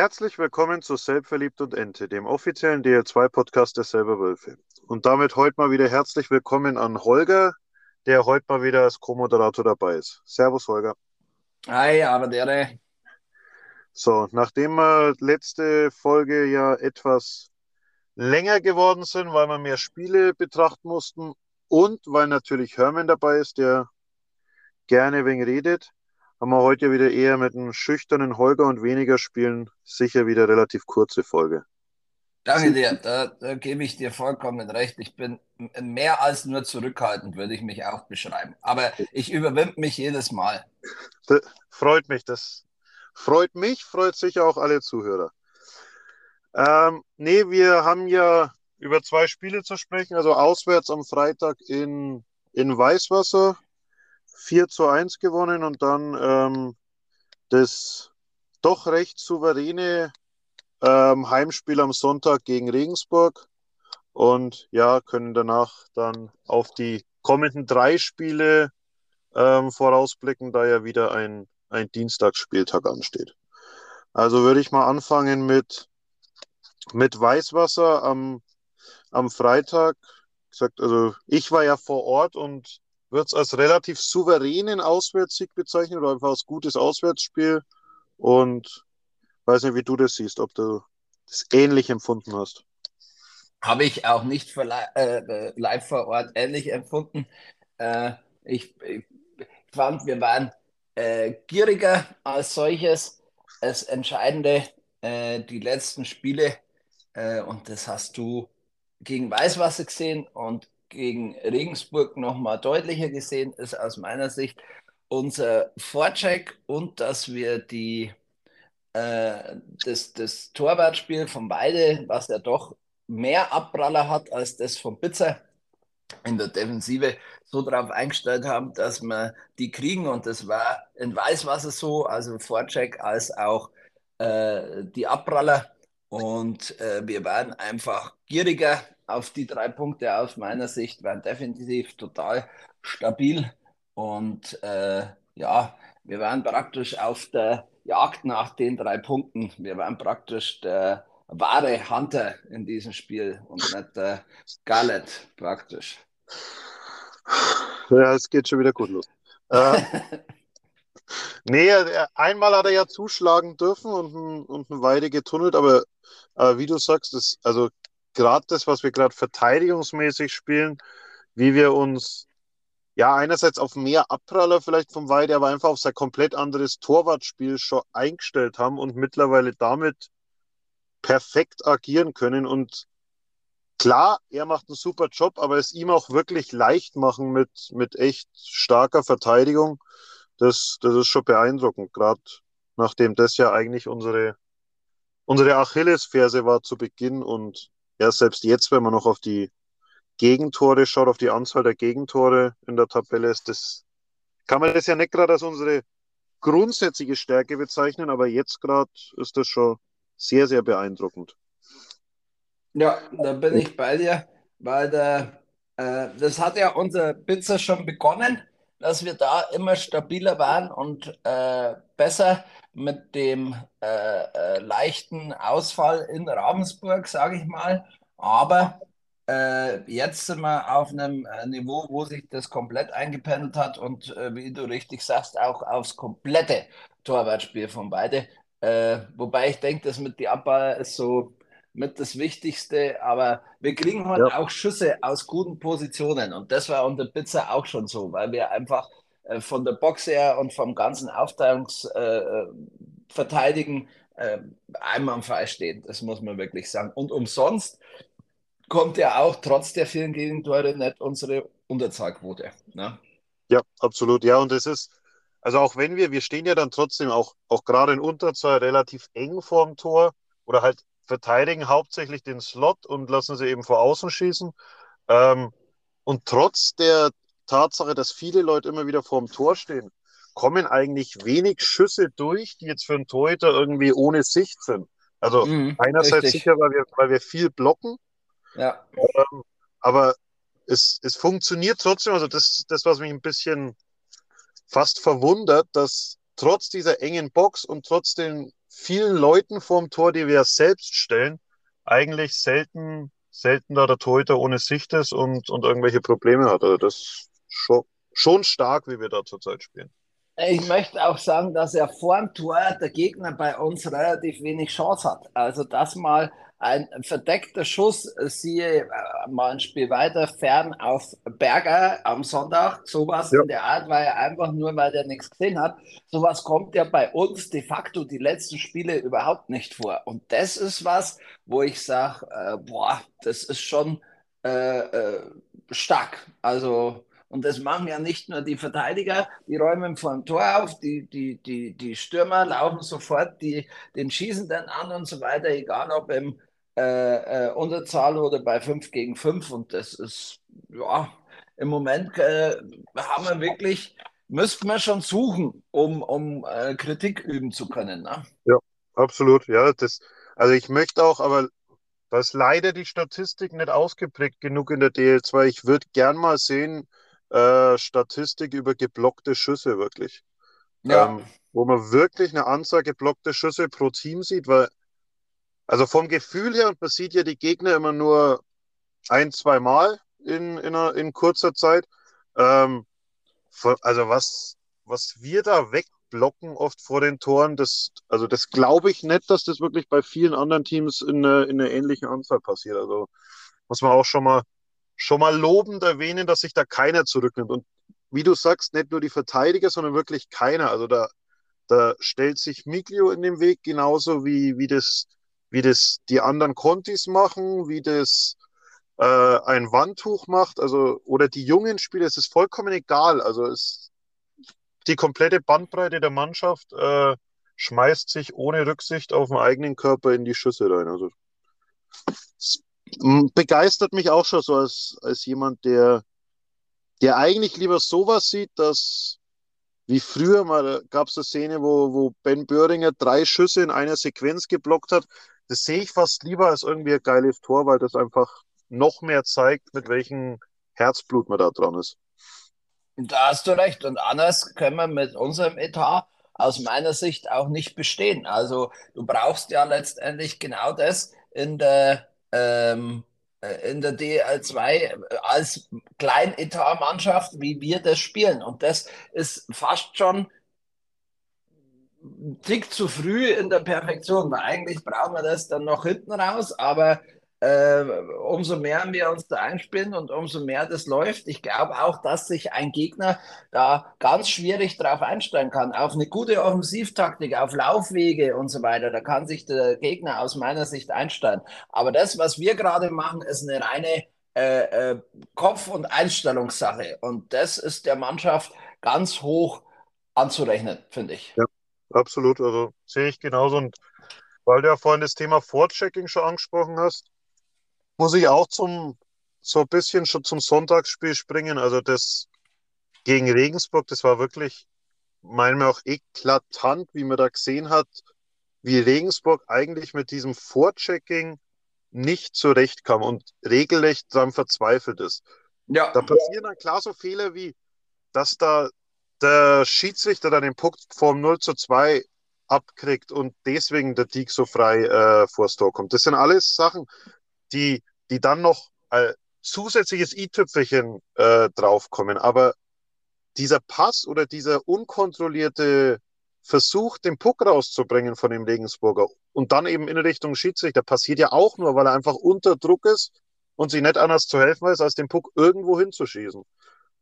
Herzlich willkommen zu Selbstverliebt und Ente, dem offiziellen DL2-Podcast der Selber Wölfe. Und damit heute mal wieder herzlich willkommen an Holger, der heute mal wieder als Co-Moderator dabei ist. Servus, Holger. Hi, aber der. So, nachdem wir letzte Folge ja etwas länger geworden sind, weil wir mehr Spiele betrachten mussten und weil natürlich Hermann dabei ist, der gerne wegen redet, haben wir heute wieder eher mit einem schüchternen Holger und weniger Spielen sicher wieder relativ kurze Folge. Danke dir, da, da gebe ich dir vollkommen recht. Ich bin mehr als nur zurückhaltend, würde ich mich auch beschreiben. Aber ich überwinde mich jedes Mal. Das freut mich, das freut mich, freut sicher auch alle Zuhörer. Ähm, nee, wir haben ja über zwei Spiele zu sprechen, also auswärts am Freitag in, in Weißwasser 4 zu 1 gewonnen und dann ähm, das doch recht souveräne ähm, Heimspiel am Sonntag gegen Regensburg und ja, können danach dann auf die kommenden drei Spiele ähm, vorausblicken, da ja wieder ein, ein Dienstagsspieltag ansteht. Also würde ich mal anfangen mit, mit Weißwasser am, am Freitag. Gesagt, also ich war ja vor Ort und wird es als relativ souveränen Auswärtssieg bezeichnet oder einfach als gutes Auswärtsspiel. Und weiß nicht, wie du das siehst, ob du das ähnlich empfunden hast. Habe ich auch nicht äh, live vor Ort ähnlich empfunden. Äh, ich, ich, fand, wir waren äh, gieriger als solches. Das Entscheidende, äh, die letzten Spiele, äh, und das hast du gegen Weißwasser gesehen und gegen Regensburg nochmal deutlicher gesehen ist aus meiner Sicht unser Vorcheck und dass wir die, äh, das, das Torwartspiel von beide, was ja doch mehr Abpraller hat als das von Pizza in der Defensive, so darauf eingestellt haben, dass wir die kriegen. Und das war in Weißwasser so, also Vorcheck als auch äh, die Abpraller. Und äh, wir waren einfach gieriger auf die drei Punkte aus meiner Sicht, waren definitiv total stabil. Und äh, ja, wir waren praktisch auf der Jagd nach den drei Punkten. Wir waren praktisch der wahre Hunter in diesem Spiel und nicht der Gallet praktisch. Ja, es geht schon wieder gut los. äh, nee, einmal hat er ja zuschlagen dürfen und, und eine Weide getunnelt, aber äh, wie du sagst, das, also gerade das, was wir gerade verteidigungsmäßig spielen, wie wir uns ja einerseits auf mehr Abpraller vielleicht vom Weide, aber einfach auf sein komplett anderes Torwartspiel schon eingestellt haben und mittlerweile damit perfekt agieren können. Und klar, er macht einen super Job, aber es ihm auch wirklich leicht machen mit, mit echt starker Verteidigung. Das, das ist schon beeindruckend, gerade nachdem das ja eigentlich unsere, unsere Achillesferse war zu Beginn und ja, selbst jetzt, wenn man noch auf die Gegentore schaut, auf die Anzahl der Gegentore in der Tabelle, ist das, kann man das ja nicht gerade als unsere grundsätzliche Stärke bezeichnen, aber jetzt gerade ist das schon sehr, sehr beeindruckend. Ja, da bin ich bei dir, weil der, äh, das hat ja unser Pizza schon begonnen, dass wir da immer stabiler waren und äh, besser mit dem äh, äh, leichten Ausfall in Ravensburg, sage ich mal. Aber äh, jetzt sind wir auf einem äh, Niveau, wo sich das komplett eingependelt hat und wie du richtig sagst, auch aufs komplette Torwartspiel von beide. Wobei ich denke, das mit die Abbau ist so mit das Wichtigste, aber wir kriegen heute ja. auch Schüsse aus guten Positionen und das war unter Pizza auch schon so, weil wir einfach äh, von der Box her und vom ganzen Aufteilungsverteidigen äh, äh, einwandfrei stehen. Das muss man wirklich sagen. Und umsonst kommt ja auch trotz der vielen Gegentore nicht unsere Unterzahlquote. Ne? Ja, absolut. Ja, und es ist, also auch wenn wir, wir stehen ja dann trotzdem auch, auch gerade in Unterzahl relativ eng vorm Tor oder halt verteidigen hauptsächlich den Slot und lassen sie eben vor außen schießen. Ähm, und trotz der Tatsache, dass viele Leute immer wieder vorm Tor stehen, kommen eigentlich wenig Schüsse durch, die jetzt für einen Torhüter irgendwie ohne Sicht sind. Also mhm, einerseits richtig. sicher, weil wir, weil wir viel blocken, ja. Ähm, aber es, es funktioniert trotzdem, also das, das, was mich ein bisschen fast verwundert, dass trotz dieser engen Box und trotz den vielen Leuten vorm Tor, die wir selbst stellen, eigentlich selten, selten da der Torhüter ohne Sicht ist und, und irgendwelche Probleme hat. Also das ist schon, schon stark, wie wir da zurzeit spielen. Ich möchte auch sagen, dass er vor dem Tor der Gegner bei uns relativ wenig Chance hat. Also das mal ein verdeckter Schuss, siehe äh, mal ein Spiel weiter, fern auf Berger am Sonntag, sowas ja. in der Art war ja einfach nur, weil der nichts gesehen hat. Sowas kommt ja bei uns de facto die letzten Spiele überhaupt nicht vor. Und das ist was, wo ich sage, äh, boah, das ist schon äh, äh, stark. Also und das machen ja nicht nur die Verteidiger, die räumen vor dem Tor auf, die, die, die, die Stürmer laufen sofort die, den Schießenden an und so weiter, egal ob im äh, äh, Unterzahl oder bei 5 gegen 5. Und das ist, ja, im Moment äh, haben wir wirklich, müssten wir schon suchen, um, um äh, Kritik üben zu können. Ne? Ja, absolut. Ja, das, also ich möchte auch, aber da ist leider die Statistik nicht ausgeprägt genug in der DL2. Ich würde gern mal sehen, äh, Statistik über geblockte Schüsse wirklich. Ja. Ähm, wo man wirklich eine Anzahl geblockte Schüsse pro Team sieht, weil also vom Gefühl her, und man sieht ja die Gegner immer nur ein, zwei Mal in, in, einer, in kurzer Zeit. Ähm, also was, was wir da wegblocken oft vor den Toren, das, also das glaube ich nicht, dass das wirklich bei vielen anderen Teams in, in einer ähnlichen Anzahl passiert. Also muss man auch schon mal, schon mal lobend erwähnen, dass sich da keiner zurücknimmt. Und wie du sagst, nicht nur die Verteidiger, sondern wirklich keiner. Also da, da stellt sich Miglio in den Weg, genauso wie, wie das wie das die anderen Contis machen, wie das äh, ein Wandtuch macht, also oder die jungen Spieler, es ist vollkommen egal. Also es, die komplette Bandbreite der Mannschaft äh, schmeißt sich ohne Rücksicht auf den eigenen Körper in die Schüsse rein. Also es begeistert mich auch schon so als, als jemand, der, der eigentlich lieber sowas sieht, dass wie früher mal gab es eine Szene, wo, wo Ben Böhringer drei Schüsse in einer Sequenz geblockt hat das sehe ich fast lieber als irgendwie ein geiles Tor, weil das einfach noch mehr zeigt, mit welchem Herzblut man da dran ist. Da hast du recht. Und anders können wir mit unserem Etat aus meiner Sicht auch nicht bestehen. Also du brauchst ja letztendlich genau das in der, ähm, äh, in der DL2 als Kleinetat-Mannschaft, wie wir das spielen. Und das ist fast schon Tick zu früh in der Perfektion, eigentlich brauchen wir das dann noch hinten raus, aber äh, umso mehr wir uns da einspielen und umso mehr das läuft, ich glaube auch, dass sich ein Gegner da ganz schwierig darauf einstellen kann, auf eine gute Offensivtaktik, auf Laufwege und so weiter. Da kann sich der Gegner aus meiner Sicht einstellen. Aber das, was wir gerade machen, ist eine reine äh, äh, Kopf- und Einstellungssache. Und das ist der Mannschaft ganz hoch anzurechnen, finde ich. Ja absolut. Also sehe ich genauso. Und weil du ja vorhin das Thema Vorchecking schon angesprochen hast, muss ich auch zum so ein bisschen schon zum Sonntagsspiel springen. Also das gegen Regensburg, das war wirklich meiner auch eklatant, wie man da gesehen hat, wie Regensburg eigentlich mit diesem Vorchecking nicht zurechtkam und regelrecht daran verzweifelt ist. Ja. Da passieren dann klar so Fehler wie, dass da der Schiedsrichter dann den Puck vom 0 zu 2 abkriegt und deswegen der Diek so frei äh, vors Tor kommt. Das sind alles Sachen, die, die dann noch äh, zusätzliches i-Tüpfelchen äh, draufkommen. Aber dieser Pass oder dieser unkontrollierte Versuch, den Puck rauszubringen von dem Regensburger und dann eben in Richtung Schiedsrichter, passiert ja auch nur, weil er einfach unter Druck ist und sich nicht anders zu helfen weiß, als den Puck irgendwo hinzuschießen.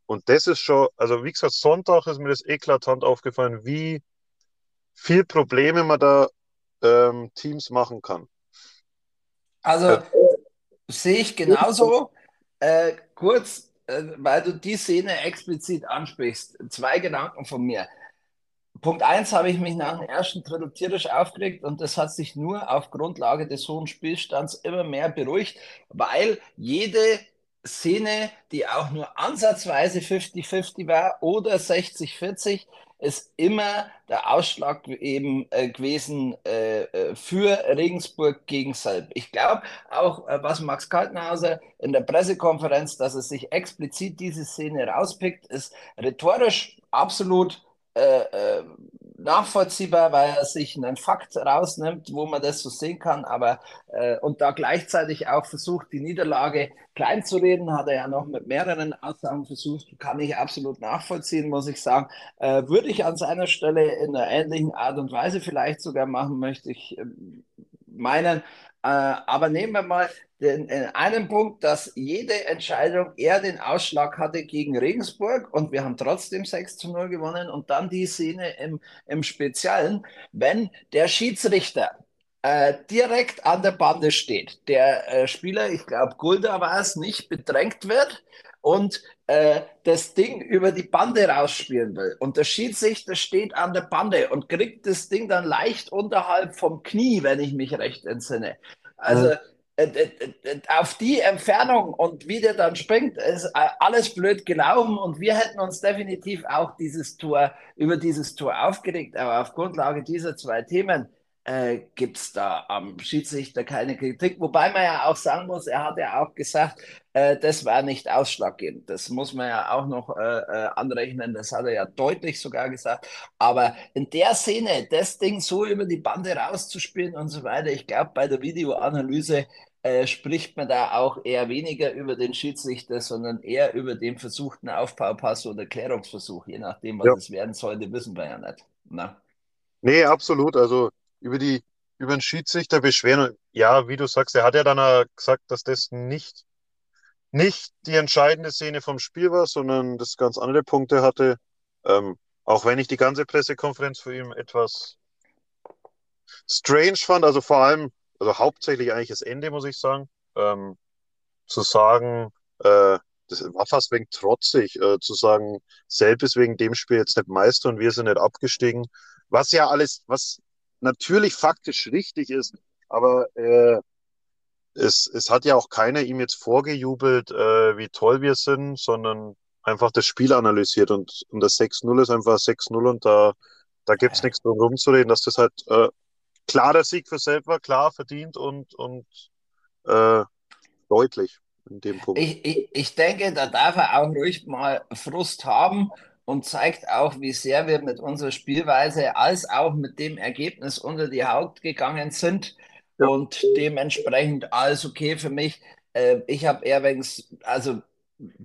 Und das ist schon, also wie gesagt, Sonntag ist mir das eklatant aufgefallen, wie viel Probleme man da ähm, Teams machen kann. Also äh, sehe ich genauso. Äh, kurz, äh, weil du die Szene explizit ansprichst, zwei Gedanken von mir. Punkt 1 habe ich mich nach dem ersten Drittel tierisch aufgeregt und das hat sich nur auf Grundlage des hohen Spielstands immer mehr beruhigt, weil jede Szene, die auch nur ansatzweise 50-50 war oder 60-40, ist immer der Ausschlag eben äh, gewesen äh, äh, für Regensburg gegen Selb. Ich glaube auch, äh, was Max Kaltenhauser in der Pressekonferenz, dass er sich explizit diese Szene rauspickt, ist rhetorisch absolut äh, äh, nachvollziehbar, weil er sich einen Fakt rausnimmt, wo man das so sehen kann, aber äh, und da gleichzeitig auch versucht, die Niederlage kleinzureden, hat er ja noch mit mehreren Aussagen versucht, kann ich absolut nachvollziehen, muss ich sagen. Äh, würde ich an seiner Stelle in einer ähnlichen Art und Weise vielleicht sogar machen, möchte ich äh, meinen. Äh, aber nehmen wir mal den, in einem Punkt, dass jede Entscheidung eher den Ausschlag hatte gegen Regensburg und wir haben trotzdem 6 zu 0 gewonnen. Und dann die Szene im, im Speziellen, wenn der Schiedsrichter äh, direkt an der Bande steht, der äh, Spieler, ich glaube Gulda war es, nicht bedrängt wird und äh, das Ding über die Bande rausspielen will. Und der Schiedsrichter steht an der Bande und kriegt das Ding dann leicht unterhalb vom Knie, wenn ich mich recht entsinne. Also äh, äh, äh, auf die Entfernung und wie der dann springt, ist alles blöd gelaufen und wir hätten uns definitiv auch dieses Tor, über dieses Tor aufgeregt, aber auf Grundlage dieser zwei Themen äh, gibt es da am Schiedsrichter keine Kritik. Wobei man ja auch sagen muss, er hat ja auch gesagt, äh, das war nicht ausschlaggebend. Das muss man ja auch noch äh, äh, anrechnen. Das hat er ja deutlich sogar gesagt. Aber in der Szene, das Ding so über die Bande rauszuspielen und so weiter, ich glaube, bei der Videoanalyse äh, spricht man da auch eher weniger über den Schiedsrichter, sondern eher über den versuchten Aufbaupass oder Klärungsversuch, je nachdem, was ja. es werden sollte, wissen wir ja nicht. Na? Nee, absolut. Also über die, über den Schiedsrichter beschweren. Ja, wie du sagst, er hat ja dann gesagt, dass das nicht, nicht die entscheidende Szene vom Spiel war, sondern das ganz andere Punkte hatte. Ähm, auch wenn ich die ganze Pressekonferenz für ihn etwas strange fand, also vor allem, also hauptsächlich eigentlich das Ende, muss ich sagen, ähm, zu sagen, äh, das war fast wegen trotzig, äh, zu sagen, selbst wegen dem Spiel jetzt nicht Meister und wir sind nicht abgestiegen. Was ja alles, was natürlich faktisch richtig ist, aber äh, es, es hat ja auch keiner ihm jetzt vorgejubelt, äh, wie toll wir sind, sondern einfach das Spiel analysiert und, und das 6-0 ist einfach 6-0 und da, da gibt es nichts drum rumzureden, dass das halt äh, klar der Sieg für selber, klar verdient und, und äh, deutlich in dem Punkt. Ich, ich, ich denke, da darf er auch ruhig mal Frust haben und zeigt auch, wie sehr wir mit unserer Spielweise als auch mit dem Ergebnis unter die Haut gegangen sind. Ja. Und dementsprechend alles okay für mich. Äh, ich habe eher wenig, also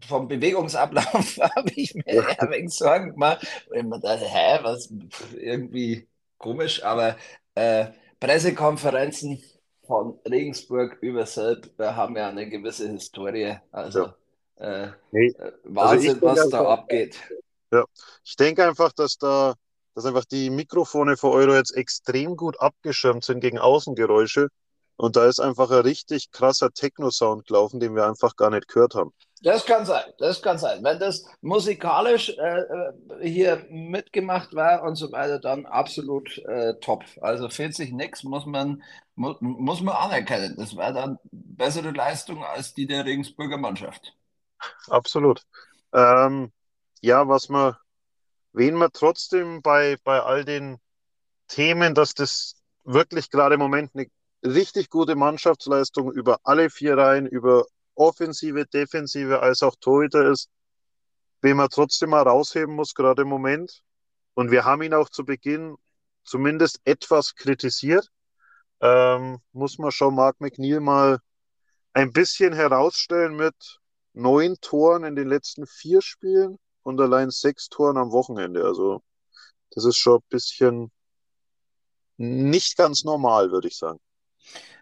vom Bewegungsablauf habe ich mir ja. eher wenig Sorgen gemacht. Und ich mir dachte, hä, was irgendwie komisch, aber äh, Pressekonferenzen von Regensburg über Selb haben ja eine gewisse Historie. Also ja. äh, nee. Äh, Wahnsinn, also was da abgeht. Ja, ich denke einfach, dass da, dass einfach die Mikrofone für Euro jetzt extrem gut abgeschirmt sind gegen Außengeräusche. Und da ist einfach ein richtig krasser Techno-Sound gelaufen, den wir einfach gar nicht gehört haben. Das kann sein, das kann sein. Wenn das musikalisch äh, äh hier mitgemacht war und so weiter, dann absolut äh, top. Also fehlt sich nichts, muss man, mu muss man anerkennen. Das war dann bessere Leistung als die der Regensburger Mannschaft. Absolut. Ähm, ja, was man, wen man trotzdem bei, bei all den Themen, dass das wirklich gerade im Moment eine richtig gute Mannschaftsleistung über alle vier Reihen, über Offensive, Defensive als auch Torhüter ist, wen man trotzdem mal rausheben muss, gerade im Moment. Und wir haben ihn auch zu Beginn zumindest etwas kritisiert. Ähm, muss man schon Mark McNeil mal ein bisschen herausstellen mit neun Toren in den letzten vier Spielen und allein sechs Toren am Wochenende. Also das ist schon ein bisschen nicht ganz normal, würde ich sagen.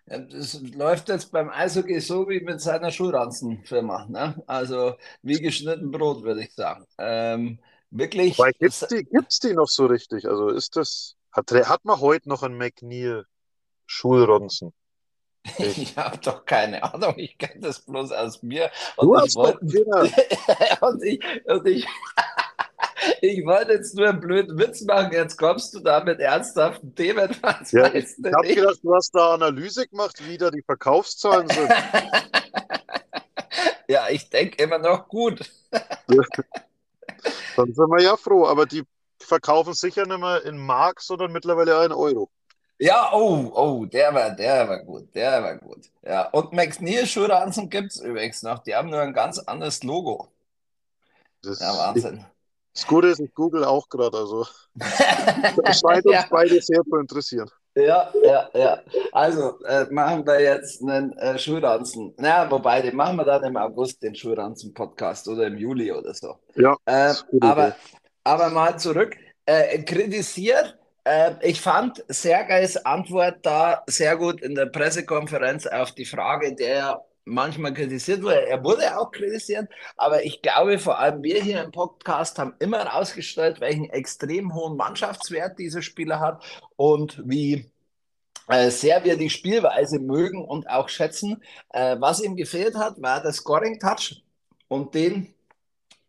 Das läuft jetzt beim Eishockey so wie mit seiner Schulranzenfirma. Ne? Also wie geschnitten Brot, würde ich sagen. Ähm, wirklich. Gibt es die, gibt's die noch so richtig? Also ist das. Hat, hat man heute noch einen McNeil Schulranzen? Ich habe doch keine Ahnung, ich kenne das bloß aus mir. Und du ich wollte und ich, und ich, ich wollte jetzt nur einen blöden Witz machen, jetzt kommst du da mit ernsthaften Themen. Was ja, ich habe gedacht, du hast da Analyse gemacht, wie da die Verkaufszahlen sind. ja, ich denke immer noch gut. Dann sind wir ja froh, aber die verkaufen sicher nicht mehr in Mark, sondern mittlerweile einen Euro. Ja, oh, oh, der war, der war gut, der war gut. Ja, und Max Neil Schuhranzen gibt es übrigens noch. Die haben nur ein ganz anderes Logo. Das ja, Wahnsinn. Das Gute ist, ich google auch gerade, also das scheint uns ja. beide sehr zu interessieren. Ja, ja, ja. Also äh, machen wir jetzt einen äh, Schulranzen. Na, wobei, den machen wir dann im August, den Schulranzen-Podcast oder im Juli oder so. Ja. Äh, aber, aber mal zurück. Äh, kritisiert äh, ich fand Sergeis Antwort da sehr gut in der Pressekonferenz auf die Frage, der manchmal kritisiert wurde. Er wurde auch kritisiert, aber ich glaube, vor allem wir hier im Podcast haben immer herausgestellt, welchen extrem hohen Mannschaftswert dieser Spieler hat und wie äh, sehr wir die Spielweise mögen und auch schätzen. Äh, was ihm gefehlt hat, war der Scoring-Touch und den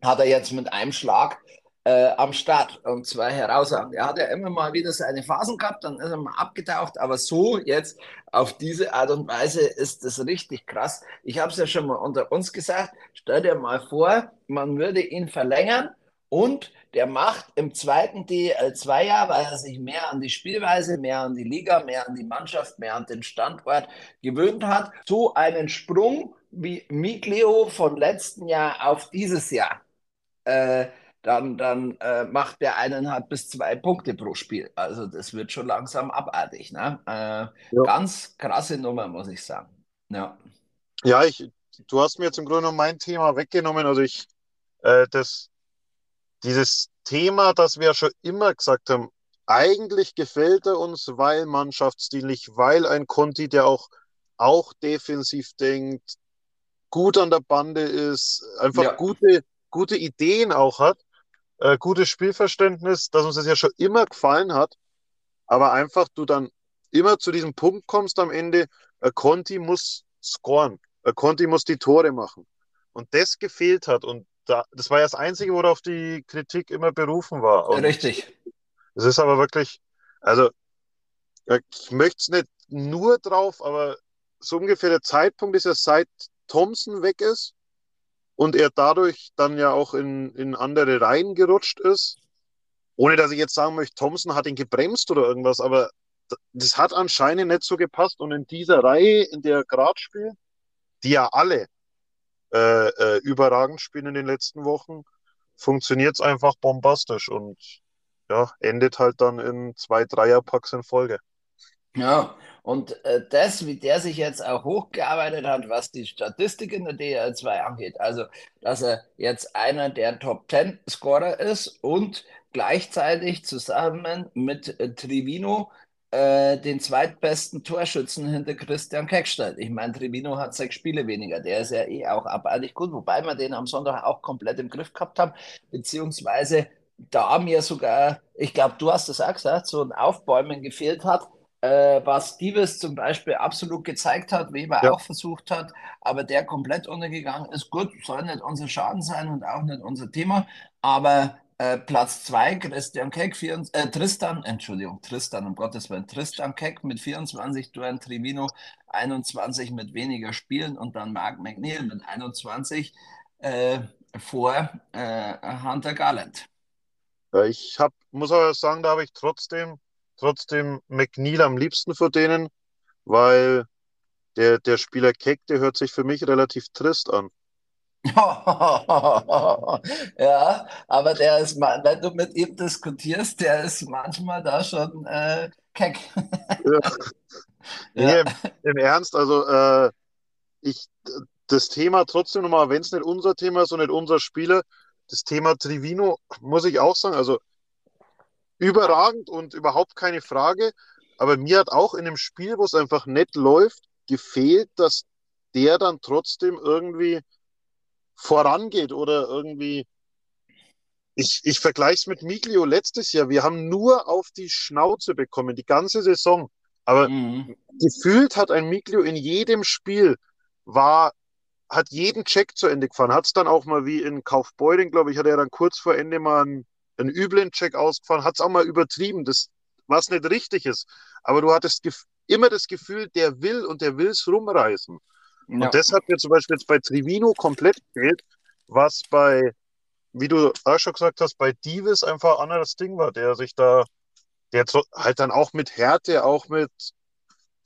hat er jetzt mit einem Schlag äh, am Start und zwei herausragend. Er hat ja immer mal wieder seine Phasen gehabt, dann ist er mal abgetaucht, aber so jetzt auf diese Art und Weise ist das richtig krass. Ich habe es ja schon mal unter uns gesagt, stell dir mal vor, man würde ihn verlängern und der macht im zweiten DL2-Jahr, weil er sich mehr an die Spielweise, mehr an die Liga, mehr an die Mannschaft, mehr an den Standort gewöhnt hat, so einen Sprung wie Miglio von letzten Jahr auf dieses Jahr. Äh, dann, dann äh, macht der eineinhalb bis zwei Punkte pro Spiel. Also das wird schon langsam abartig. Ne? Äh, ja. Ganz krasse Nummer, muss ich sagen. Ja, ja ich, du hast mir im Grunde mein Thema weggenommen. Also ich, äh, das, dieses Thema, das wir schon immer gesagt haben, eigentlich gefällt er uns, weil mannschaftsdienlich, weil ein Conti, der auch, auch defensiv denkt, gut an der Bande ist, einfach ja. gute, gute Ideen auch hat äh, gutes Spielverständnis, dass uns das ja schon immer gefallen hat, aber einfach du dann immer zu diesem Punkt kommst am Ende, äh, Conti muss scoren, äh, Conti muss die Tore machen. Und das gefehlt hat und da, das war ja das Einzige, worauf die Kritik immer berufen war. Und Richtig. Es ist aber wirklich, also ich möchte es nicht nur drauf, aber so ungefähr der Zeitpunkt ist ja seit Thompson weg ist, und er dadurch dann ja auch in, in andere Reihen gerutscht ist. Ohne dass ich jetzt sagen möchte, Thompson hat ihn gebremst oder irgendwas, aber das hat anscheinend nicht so gepasst. Und in dieser Reihe, in der Grad spielt, die ja alle äh, äh, überragend spielen in den letzten Wochen, funktioniert es einfach bombastisch und ja, endet halt dann in zwei Dreierpacks in Folge. Ja, und äh, das, wie der sich jetzt auch hochgearbeitet hat, was die Statistik in der DL2 angeht, also dass er jetzt einer der Top 10 Scorer ist und gleichzeitig zusammen mit äh, Trivino äh, den zweitbesten Torschützen hinter Christian Keck stellt. Ich meine, Trivino hat sechs Spiele weniger, der ist ja eh auch abartig gut, wobei wir den am Sonntag auch komplett im Griff gehabt haben, beziehungsweise da mir sogar, ich glaube, du hast es auch gesagt, so ein Aufbäumen gefehlt hat äh, was Divis zum Beispiel absolut gezeigt hat, Weber ja. auch versucht hat, aber der komplett untergegangen ist. Gut, soll nicht unser Schaden sein und auch nicht unser Thema, aber äh, Platz 2, Christian Keck, 24, äh, Tristan, Entschuldigung, Tristan, um Gottes Willen, Tristan Keck mit 24 Toren, Trivino 21 mit weniger Spielen und dann Mark McNeil mit 21 äh, vor äh, Hunter Garland. Ich hab, muss aber sagen, da habe ich trotzdem trotzdem McNeil am liebsten von denen, weil der, der Spieler Keck, der hört sich für mich relativ trist an. ja, aber der ist, wenn du mit ihm diskutierst, der ist manchmal da schon äh, keck. ja. Nee, im, im, Ernst, also äh, ich das Thema trotzdem nochmal, wenn es nicht unser Thema ist und nicht unser Spieler, das Thema Trivino, muss ich auch sagen, also überragend und überhaupt keine Frage. Aber mir hat auch in einem Spiel, wo es einfach nett läuft, gefehlt, dass der dann trotzdem irgendwie vorangeht oder irgendwie. Ich, ich vergleiche es mit Miglio letztes Jahr. Wir haben nur auf die Schnauze bekommen, die ganze Saison. Aber mhm. gefühlt hat ein Miglio in jedem Spiel war, hat jeden Check zu Ende gefahren. Hat es dann auch mal wie in Kaufbeuren, glaube ich, hat er dann kurz vor Ende mal einen einen üblen Check ausgefahren, hat es auch mal übertrieben, das, was nicht richtig ist. Aber du hattest immer das Gefühl, der will und der will es rumreißen. Ja. Und das hat mir zum Beispiel jetzt bei Trivino komplett gefehlt, was bei, wie du auch schon gesagt hast, bei Divis einfach ein anderes Ding war, der sich da, der halt dann auch mit Härte, auch mit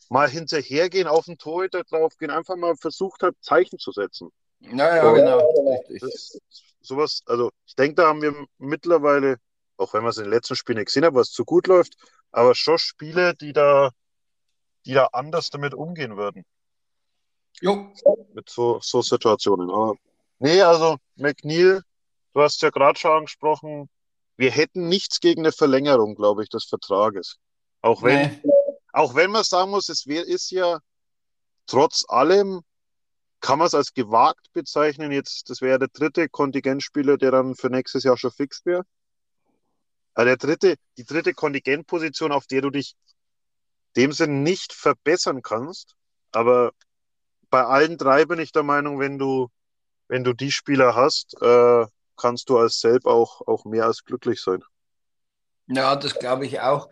mal hinterhergehen, auf den Torhüter draufgehen, einfach mal versucht hat, Zeichen zu setzen. Ja, ja, genau. Das, sowas, also ich denke, da haben wir mittlerweile, auch wenn wir es in den letzten Spielen nicht gesehen haben, was zu gut läuft, aber schon Spiele, die da, die da anders damit umgehen würden. Jo. Mit so, so Situationen. Aber nee, also McNeil, du hast ja gerade schon angesprochen, wir hätten nichts gegen eine Verlängerung, glaube ich, des Vertrages. Auch wenn, nee. auch wenn man sagen muss, es wär, ist ja trotz allem, kann man es als gewagt bezeichnen. Jetzt, das wäre der dritte Kontingentspieler, der dann für nächstes Jahr schon fix wäre. Also der dritte, die dritte Kontingentposition, auf der du dich dem Sinn nicht verbessern kannst. Aber bei allen drei bin ich der Meinung, wenn du, wenn du die Spieler hast, äh, kannst du als Selb auch, auch mehr als glücklich sein. Ja, das glaube ich auch.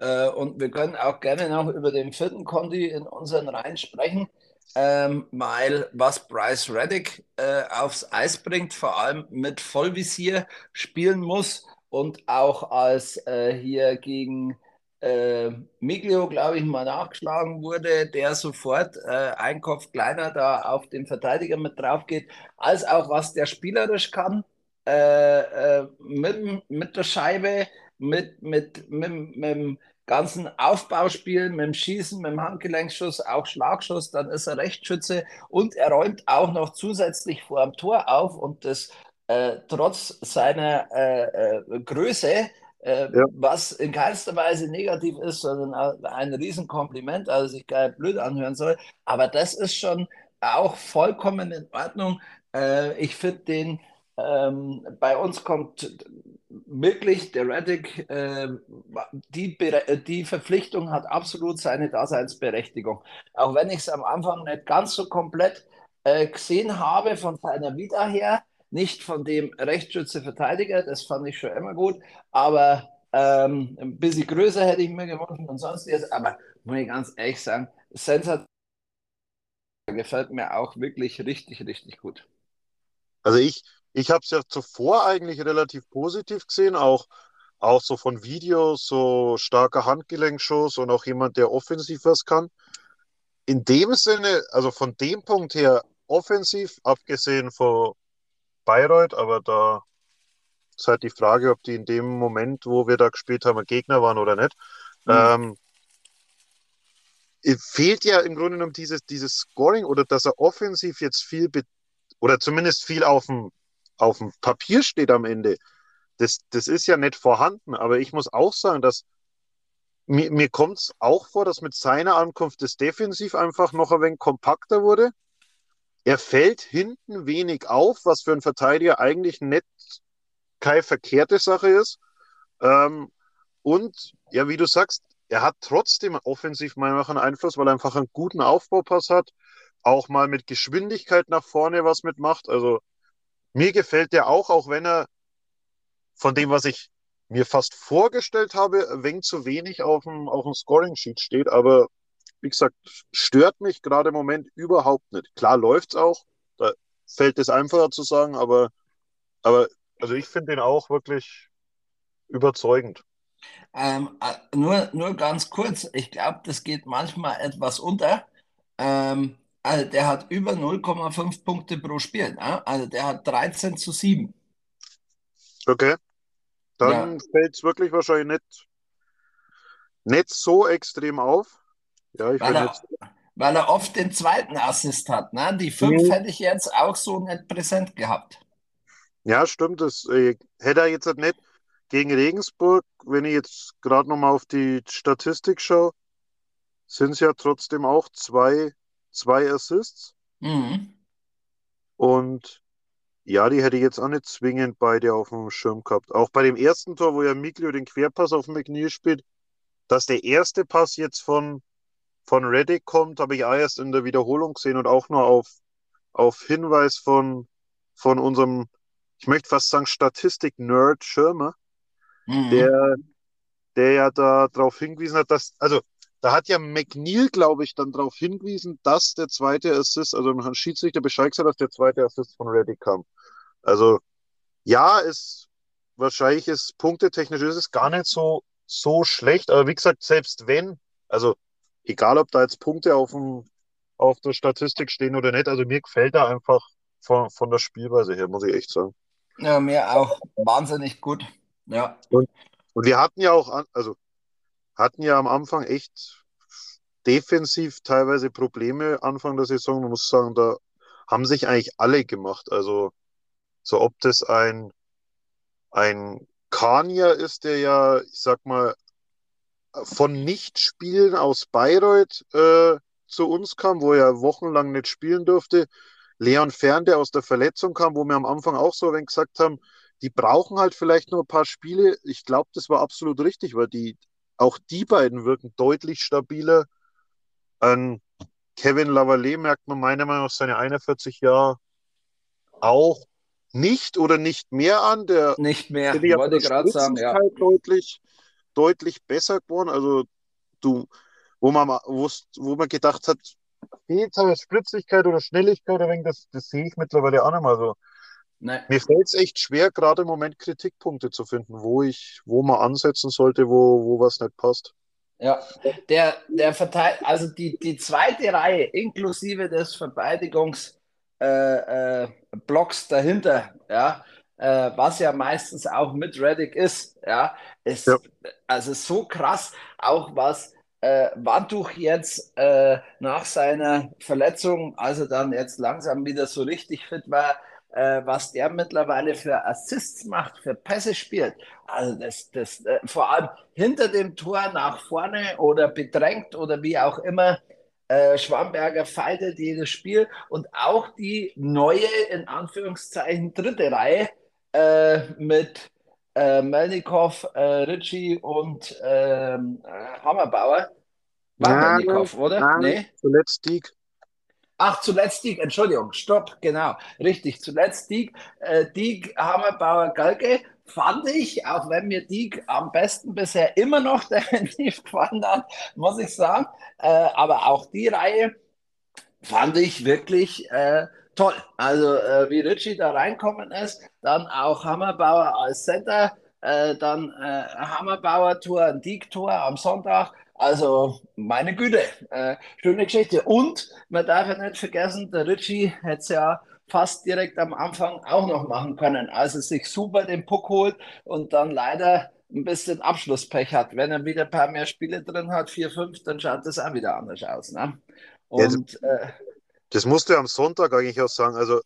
Äh, und wir können auch gerne noch über den vierten Conti in unseren Reihen sprechen, ähm, weil was Bryce Reddick äh, aufs Eis bringt, vor allem mit Vollvisier spielen muss und auch als äh, hier gegen äh, Miglio, glaube ich, mal nachgeschlagen wurde, der sofort äh, ein Kopf kleiner da auf den Verteidiger mit drauf geht, als auch was der spielerisch kann äh, äh, mit, mit der Scheibe, mit, mit, mit, mit dem ganzen Aufbauspiel, mit dem Schießen, mit dem Handgelenkschuss, auch Schlagschuss, dann ist er Rechtsschütze und er räumt auch noch zusätzlich vor dem Tor auf und das äh, trotz seiner äh, äh, Größe, äh, ja. was in keinster Weise negativ ist, sondern ein Riesenkompliment, also sich gar nicht blöd anhören soll. Aber das ist schon auch vollkommen in Ordnung. Äh, ich finde den ähm, bei uns kommt wirklich der Reddick, äh, die, die Verpflichtung hat absolut seine Daseinsberechtigung. Auch wenn ich es am Anfang nicht ganz so komplett äh, gesehen habe von seiner Vita her, nicht von dem Rechtsschütze-Verteidiger, das fand ich schon immer gut, aber ähm, ein bisschen größer hätte ich mir gewünscht und sonst jetzt, aber muss ich ganz ehrlich sagen, Sensor gefällt mir auch wirklich richtig, richtig gut. Also ich, ich habe es ja zuvor eigentlich relativ positiv gesehen, auch, auch so von Videos, so starker Handgelenkschuss und auch jemand, der offensiv was kann. In dem Sinne, also von dem Punkt her offensiv, abgesehen von Bayreuth, aber da ist halt die Frage, ob die in dem Moment, wo wir da gespielt haben, Gegner waren oder nicht. Mhm. Ähm, fehlt ja im Grunde genommen dieses, dieses Scoring oder dass er offensiv jetzt viel oder zumindest viel auf dem auf dem Papier steht am Ende, das, das ist ja nicht vorhanden. Aber ich muss auch sagen, dass mir, mir kommt es auch vor, dass mit seiner Ankunft das Defensiv einfach noch ein wenig kompakter wurde. Er fällt hinten wenig auf, was für einen Verteidiger eigentlich nicht keine verkehrte Sache ist. Ähm, und ja, wie du sagst, er hat trotzdem offensiv meiner einen Einfluss, weil er einfach einen guten Aufbaupass hat, auch mal mit Geschwindigkeit nach vorne was mitmacht. Also mir gefällt der auch, auch wenn er von dem, was ich mir fast vorgestellt habe, wenig zu wenig auf dem, auf dem Scoring-Sheet steht. Aber wie gesagt, stört mich gerade im Moment überhaupt nicht. Klar läuft es auch, da fällt es einfacher zu sagen, aber, aber also ich finde den auch wirklich überzeugend. Ähm, äh, nur, nur ganz kurz, ich glaube, das geht manchmal etwas unter. Ähm, also der hat über 0,5 Punkte pro Spiel. Ne? Also der hat 13 zu 7. Okay. Dann ja. fällt es wirklich wahrscheinlich nicht, nicht so extrem auf. Ja, ich weil, er, jetzt... weil er oft den zweiten Assist hat. Ne? Die 5 mhm. hätte ich jetzt auch so nicht präsent gehabt. Ja, stimmt. Das äh, hätte er jetzt nicht gegen Regensburg, wenn ich jetzt gerade nochmal auf die Statistik schaue, sind es ja trotzdem auch zwei zwei Assists. Mhm. Und ja, die hätte ich jetzt auch nicht zwingend beide auf dem Schirm gehabt. Auch bei dem ersten Tor, wo ja Miglio den Querpass auf McNeil spielt, dass der erste Pass jetzt von, von Reddick kommt, habe ich auch erst in der Wiederholung gesehen und auch nur auf, auf Hinweis von, von unserem, ich möchte fast sagen, Statistik-Nerd Schirmer, mhm. der, der ja da darauf hingewiesen hat, dass, also da hat ja McNeil, glaube ich, dann darauf hingewiesen, dass der zweite Assist, also ein Schiedsrichter Bescheid gesagt, dass der zweite Assist von Reddick kam. Also ja, ist wahrscheinlich ist punktetechnisch ist es gar nicht so, so schlecht, aber wie gesagt, selbst wenn, also egal ob da jetzt Punkte auf, dem, auf der Statistik stehen oder nicht, also mir gefällt er einfach von, von der Spielweise her, muss ich echt sagen. Ja, mir auch wahnsinnig gut. Ja. Und, und wir hatten ja auch, also hatten ja am Anfang echt defensiv teilweise Probleme Anfang der Saison. Man muss sagen, da haben sich eigentlich alle gemacht. Also so ob das ein, ein Kania ist, der ja, ich sag mal, von Nichtspielen aus Bayreuth äh, zu uns kam, wo er wochenlang nicht spielen durfte. Leon Fern, der aus der Verletzung kam, wo wir am Anfang auch so wenn gesagt haben, die brauchen halt vielleicht nur ein paar Spiele. Ich glaube, das war absolut richtig, weil die, auch die beiden wirken deutlich stabiler. An Kevin Lavallée merkt man meiner Meinung nach seine 41 Jahre auch nicht oder nicht mehr an. Der, nicht mehr, der wollte gerade sagen, ja. Deutlich, deutlich besser geworden. Also du, wo man, wo man gedacht hat, fehlt halt Spritzigkeit oder Schnelligkeit, das, das sehe ich mittlerweile auch nicht mehr so. Nein. Mir fällt es echt schwer, gerade im Moment Kritikpunkte zu finden, wo ich, wo man ansetzen sollte, wo, wo was nicht passt. Ja, der, der Verteil also die, die zweite Reihe inklusive des Verteidigungsblocks äh, äh, dahinter, ja, äh, was ja meistens auch mit Reddick ist, ja, ist ja. also so krass, auch was äh, Wanduch jetzt äh, nach seiner Verletzung, also dann jetzt langsam wieder so richtig fit war, äh, was der mittlerweile für Assists macht, für Pässe spielt. Also das, das äh, vor allem hinter dem Tor nach vorne oder bedrängt oder wie auch immer. Äh, Schwamberger feitet jedes Spiel und auch die neue, in Anführungszeichen, dritte Reihe äh, mit äh, Melnikov, äh, Ritchie und ähm, Hammerbauer. War ja, Melnikov, oder? Nein, nee? Zuletzt Diek. Ach, zuletzt Diek, Entschuldigung, stopp, genau, richtig, zuletzt Diek, äh, Diek, Hammerbauer, Galke, fand ich, auch wenn mir Diek am besten bisher immer noch definitiv gefallen hat, muss ich sagen, äh, aber auch die Reihe fand ich wirklich äh, toll. Also äh, wie Ritchie da reinkommen ist, dann auch Hammerbauer als Center, äh, dann äh, Hammerbauer Tour, ein Diek-Tor am Sonntag, also, meine Güte, äh, schöne Geschichte. Und man darf ja nicht vergessen, der Ritchie hätte es ja fast direkt am Anfang auch noch machen können. Also sich super den Puck holt und dann leider ein bisschen Abschlusspech hat. Wenn er wieder ein paar mehr Spiele drin hat, vier, fünf, dann schaut das auch wieder anders aus. Ne? Und, ja, das, äh, das musst du ja am Sonntag eigentlich auch sagen. Also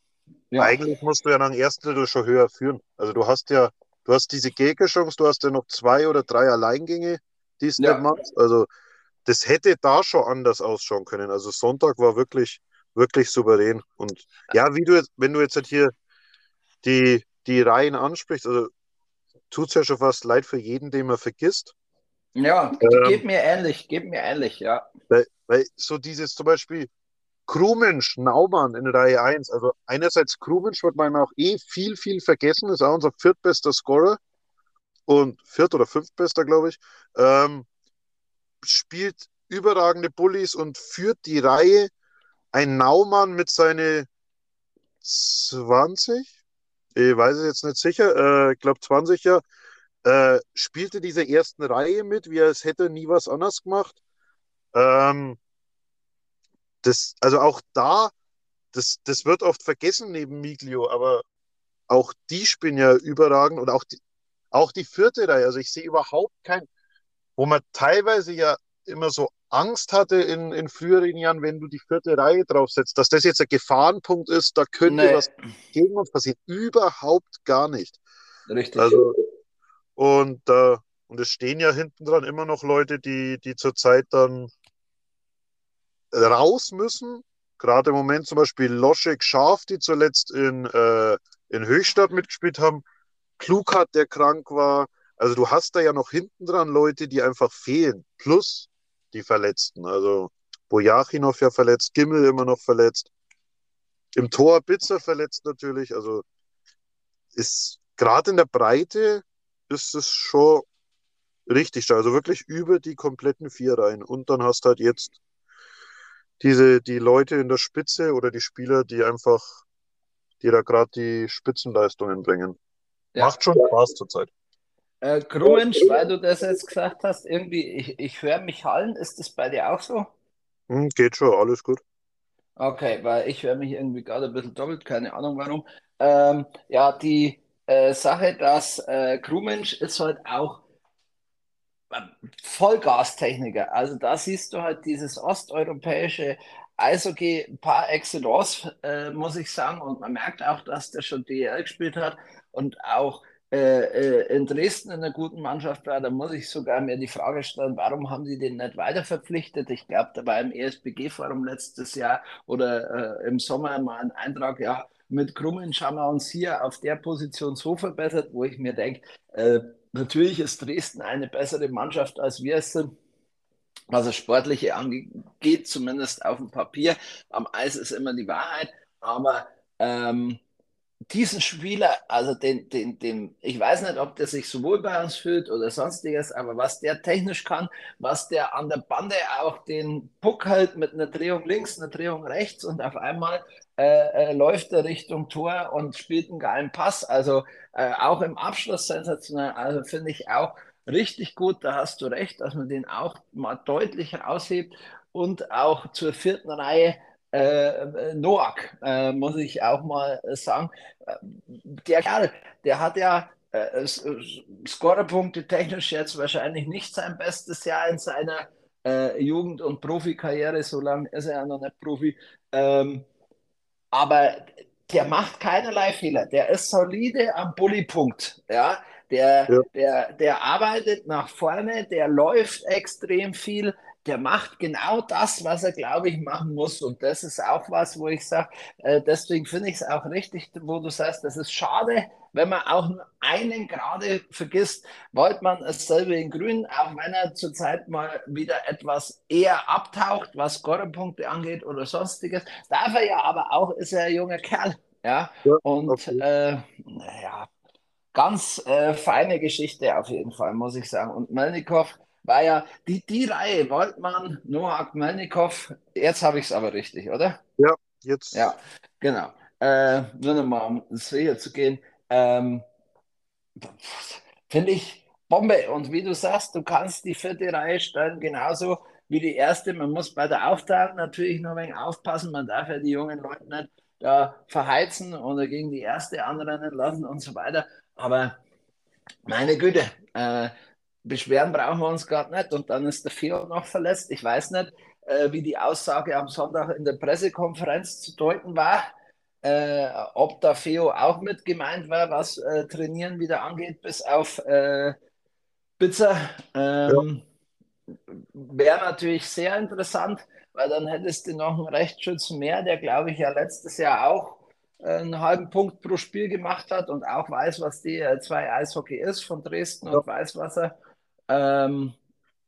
ja. eigentlich musst du ja nach dem ersten Drittel schon höher führen. Also du hast ja, du hast diese Gegenchance, du hast ja noch zwei oder drei Alleingänge die es ja. macht. Also das hätte da schon anders ausschauen können. Also Sonntag war wirklich, wirklich souverän. Und ja, wie du jetzt, wenn du jetzt halt hier die, die Reihen ansprichst, also tut es ja schon fast leid für jeden, den man vergisst. Ja, ähm, geht mir ähnlich, geht mir ähnlich, ja. Weil, weil so dieses zum Beispiel Krumensch, Naumann in Reihe 1, also einerseits Krumensch wird man auch eh viel, viel vergessen, ist auch unser viertbester Scorer und viert- oder fünftbester, glaube ich, ähm, spielt überragende Bullies und führt die Reihe. Ein Naumann mit seine 20, ich weiß es jetzt nicht sicher, äh, ich glaube 20 Jahre, äh, spielte diese ersten Reihe mit, wie es hätte nie was anders gemacht. Ähm, das, also auch da, das, das wird oft vergessen neben Miglio, aber auch die spielen ja überragend und auch die, auch die vierte Reihe, also ich sehe überhaupt kein, wo man teilweise ja immer so Angst hatte in, in früheren Jahren, wenn du die vierte Reihe draufsetzt, dass das jetzt ein Gefahrenpunkt ist, da könnte nee. was gegen uns passieren. Überhaupt gar nicht. Richtig. Also, und, äh, und es stehen ja hinten dran immer noch Leute, die, die zurzeit dann raus müssen. Gerade im Moment zum Beispiel Loschek Schaf, die zuletzt in, äh, in Höchstadt mitgespielt haben. Klughardt, der krank war. Also du hast da ja noch hinten dran Leute, die einfach fehlen. Plus die Verletzten. Also Bojachinov ja verletzt, Gimmel immer noch verletzt. Im Tor Bitzer verletzt natürlich. Also ist gerade in der Breite ist es schon richtig. Also wirklich über die kompletten vier Reihen. Und dann hast halt jetzt diese, die Leute in der Spitze oder die Spieler, die einfach, die da gerade die Spitzenleistungen bringen. Ja. Macht schon Spaß zurzeit. Äh, Grummensch, weil du das jetzt gesagt hast, irgendwie, ich, ich höre mich hallen, ist das bei dir auch so? Hm, geht schon, alles gut. Okay, weil ich höre mich irgendwie gerade ein bisschen doppelt, keine Ahnung warum. Ähm, ja, die äh, Sache, dass äh, Crewmensch ist halt auch Vollgastechniker. Also da siehst du halt dieses osteuropäische Eishockey par excellence, äh, muss ich sagen. Und man merkt auch, dass der schon DL gespielt hat und auch äh, äh, in Dresden in einer guten Mannschaft war. Da muss ich sogar mir die Frage stellen, warum haben sie den nicht weiter verpflichtet? Ich glaube, da war im ESBG-Forum letztes Jahr oder äh, im Sommer mal ein Eintrag, ja, mit Krummen haben wir uns hier auf der Position so verbessert, wo ich mir denke, äh, Natürlich ist Dresden eine bessere Mannschaft, als wir es sind, was das Sportliche angeht, zumindest auf dem Papier. Am Eis ist immer die Wahrheit, aber ähm, diesen Spieler, also den, den, den, ich weiß nicht, ob der sich so wohl bei uns fühlt oder sonstiges, aber was der technisch kann, was der an der Bande auch den Puck hält mit einer Drehung links, einer Drehung rechts und auf einmal äh, äh, läuft er Richtung Tor und spielt einen geilen Pass. Also äh, auch im Abschluss sensationell. Also finde ich auch richtig gut. Da hast du recht, dass man den auch mal deutlich raushebt und auch zur vierten Reihe äh, Noak, äh, muss ich auch mal sagen. Der Kerl, der hat ja äh, Scorerpunkte technisch jetzt wahrscheinlich nicht sein bestes Jahr in seiner äh, Jugend- und Profikarriere, so lange ist er ja noch nicht Profi. Ähm, aber der macht keinerlei Fehler. Der ist solide am Bullypunkt. Ja? Der, ja. Der, der arbeitet nach vorne, der läuft extrem viel, der macht genau das, was er, glaube ich, machen muss. Und das ist auch was, wo ich sage, äh, deswegen finde ich es auch richtig, wo du sagst, das ist schade, wenn man auch nur einen gerade vergisst. Wollt man dasselbe in Grün, auch wenn er zurzeit mal wieder etwas eher abtaucht, was Scorerpunkte angeht oder sonstiges, darf er ja aber auch, ist er ein junger Kerl. Ja, ja und okay. äh, ja, ganz äh, feine Geschichte auf jeden Fall, muss ich sagen. Und Melnikov, war ja die, die Reihe, Waldmann, Noak, Melnikov, jetzt habe ich es aber richtig, oder? Ja, jetzt. Ja, genau. Äh, nur nochmal, um sicher zu gehen. Ähm, Finde ich Bombe. Und wie du sagst, du kannst die vierte Reihe stellen, genauso wie die erste. Man muss bei der Aufteilung natürlich noch ein wenig aufpassen. Man darf ja die jungen Leute nicht da verheizen oder gegen die erste anrennen lassen und so weiter. Aber meine Güte, äh, beschweren brauchen wir uns gerade nicht. Und dann ist der Feo noch verletzt. Ich weiß nicht, äh, wie die Aussage am Sonntag in der Pressekonferenz zu deuten war. Äh, ob da Feo auch mit gemeint war, was äh, Trainieren wieder angeht, bis auf äh, Pizza. Ähm, ja. Wäre natürlich sehr interessant, weil dann hättest du noch einen Rechtsschützen mehr, der glaube ich ja letztes Jahr auch äh, einen halben Punkt pro Spiel gemacht hat und auch weiß, was die äh, zwei Eishockey ist von Dresden ja. und weiß, was er ähm,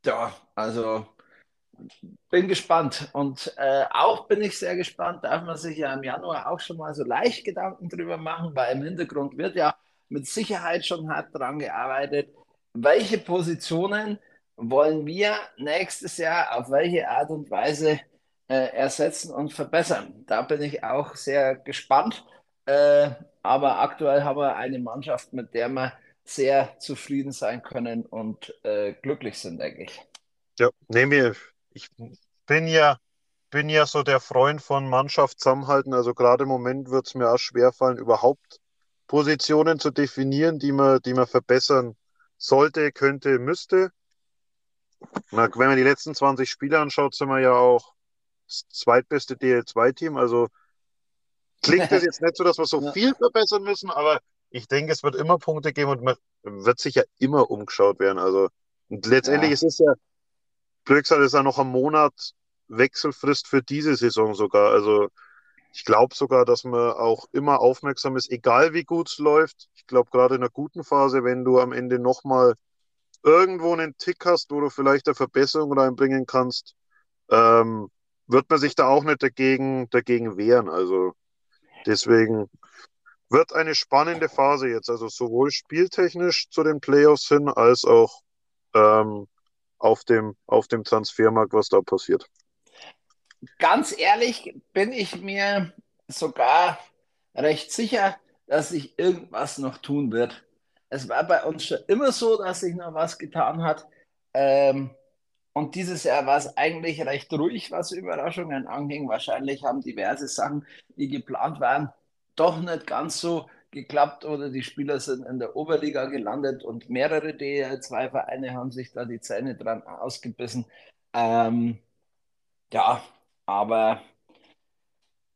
ja, also bin gespannt. Und äh, auch bin ich sehr gespannt, darf man sich ja im Januar auch schon mal so leicht Gedanken drüber machen, weil im Hintergrund wird ja mit Sicherheit schon hart dran gearbeitet. Welche Positionen wollen wir nächstes Jahr auf welche Art und Weise äh, ersetzen und verbessern? Da bin ich auch sehr gespannt. Äh, aber aktuell haben wir eine Mannschaft, mit der wir sehr zufrieden sein können und äh, glücklich sind, denke ich. Ja, nehme ich bin ja bin ja so der Freund von Mannschaft zusammenhalten. Also gerade im Moment wird es mir auch schwerfallen, überhaupt Positionen zu definieren, die man, die man verbessern sollte, könnte, müsste. Na, wenn man die letzten 20 Spiele anschaut, sind wir ja auch das zweitbeste DL2-Team. Also klingt das jetzt nicht so, dass wir so viel verbessern müssen, aber ich denke, es wird immer Punkte geben und man wird sich ja immer umgeschaut werden. Also und letztendlich ja. ist es ja, blöd gesagt, ist ja noch ein Monat Wechselfrist für diese Saison sogar. Also ich glaube sogar, dass man auch immer aufmerksam ist, egal wie gut es läuft. Ich glaube, gerade in einer guten Phase, wenn du am Ende nochmal irgendwo einen Tick hast, wo du vielleicht eine Verbesserung reinbringen kannst, ähm, wird man sich da auch nicht dagegen, dagegen wehren. Also deswegen wird eine spannende Phase jetzt, also sowohl spieltechnisch zu den Playoffs hin, als auch ähm, auf, dem, auf dem Transfermarkt, was da passiert. Ganz ehrlich bin ich mir sogar recht sicher, dass sich irgendwas noch tun wird. Es war bei uns schon immer so, dass sich noch was getan hat. Ähm, und dieses Jahr war es eigentlich recht ruhig, was Überraschungen anging. Wahrscheinlich haben diverse Sachen, die geplant waren, doch nicht ganz so geklappt oder die Spieler sind in der Oberliga gelandet und mehrere DL2-Vereine haben sich da die Zähne dran ausgebissen. Ähm, ja, aber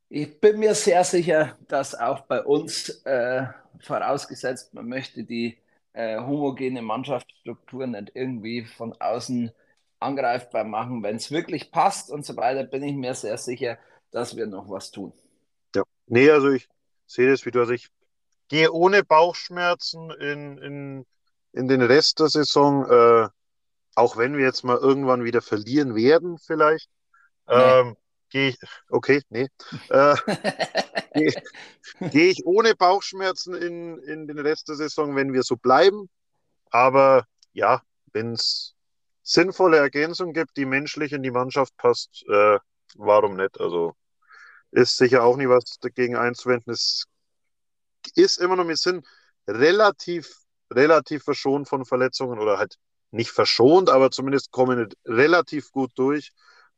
ich bin mir sehr sicher, dass auch bei uns, äh, vorausgesetzt, man möchte die äh, homogene Mannschaftsstruktur nicht irgendwie von außen angreifbar machen. Wenn es wirklich passt und so weiter, bin ich mir sehr sicher, dass wir noch was tun. Ja, nee, also ich sehe das wie du. Also ich gehe ohne Bauchschmerzen in, in, in den Rest der Saison, äh, auch wenn wir jetzt mal irgendwann wieder verlieren werden, vielleicht. Nee. Ähm, gehe ich, okay, nee, äh, gehe geh ich ohne Bauchschmerzen in, in den Rest der Saison, wenn wir so bleiben. Aber ja, wenn es sinnvolle Ergänzung gibt, die menschlich in die Mannschaft passt, äh, warum nicht? Also ist sicher auch nie was dagegen einzuwenden. Es ist immer noch mit Sinn relativ, relativ verschont von Verletzungen oder halt nicht verschont, aber zumindest kommen relativ gut durch.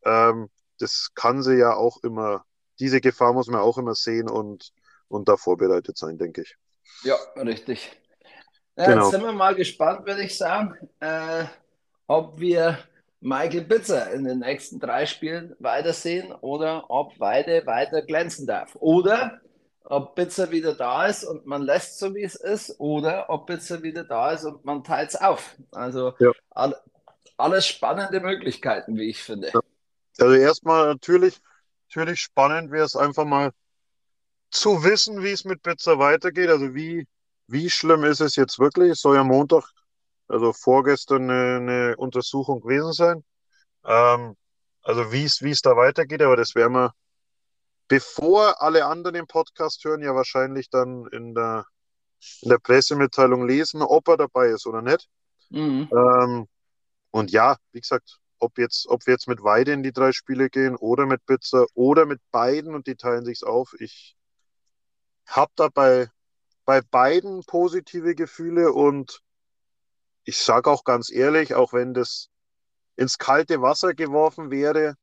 Ähm, das kann sie ja auch immer, diese Gefahr muss man auch immer sehen und, und da vorbereitet sein, denke ich. Ja, richtig. Ja, genau. Jetzt sind wir mal gespannt, würde ich sagen. Äh, ob wir Michael Bitzer in den nächsten drei Spielen weitersehen oder ob Weide weiter glänzen darf. Oder ob Bitzer wieder da ist und man lässt so, wie es ist, oder ob Bitzer wieder da ist und man teilt es auf. Also ja. all, alles spannende Möglichkeiten, wie ich finde. Also erstmal natürlich, natürlich spannend wäre es einfach mal zu wissen, wie es mit Bitzer weitergeht. Also wie, wie schlimm ist es jetzt wirklich? Es soll ja Montag also vorgestern eine, eine Untersuchung gewesen sein. Ähm, also wie es, da weitergeht, aber das werden wir, bevor alle anderen den Podcast hören, ja wahrscheinlich dann in der, in der Pressemitteilung lesen, ob er dabei ist oder nicht. Mhm. Ähm, und ja, wie gesagt, ob, jetzt, ob wir jetzt mit Weide in die drei Spiele gehen oder mit Bitzer oder mit beiden und die teilen sich's auf. Ich habe dabei bei beiden positive Gefühle und ich sage auch ganz ehrlich, auch wenn das ins kalte Wasser geworfen wäre,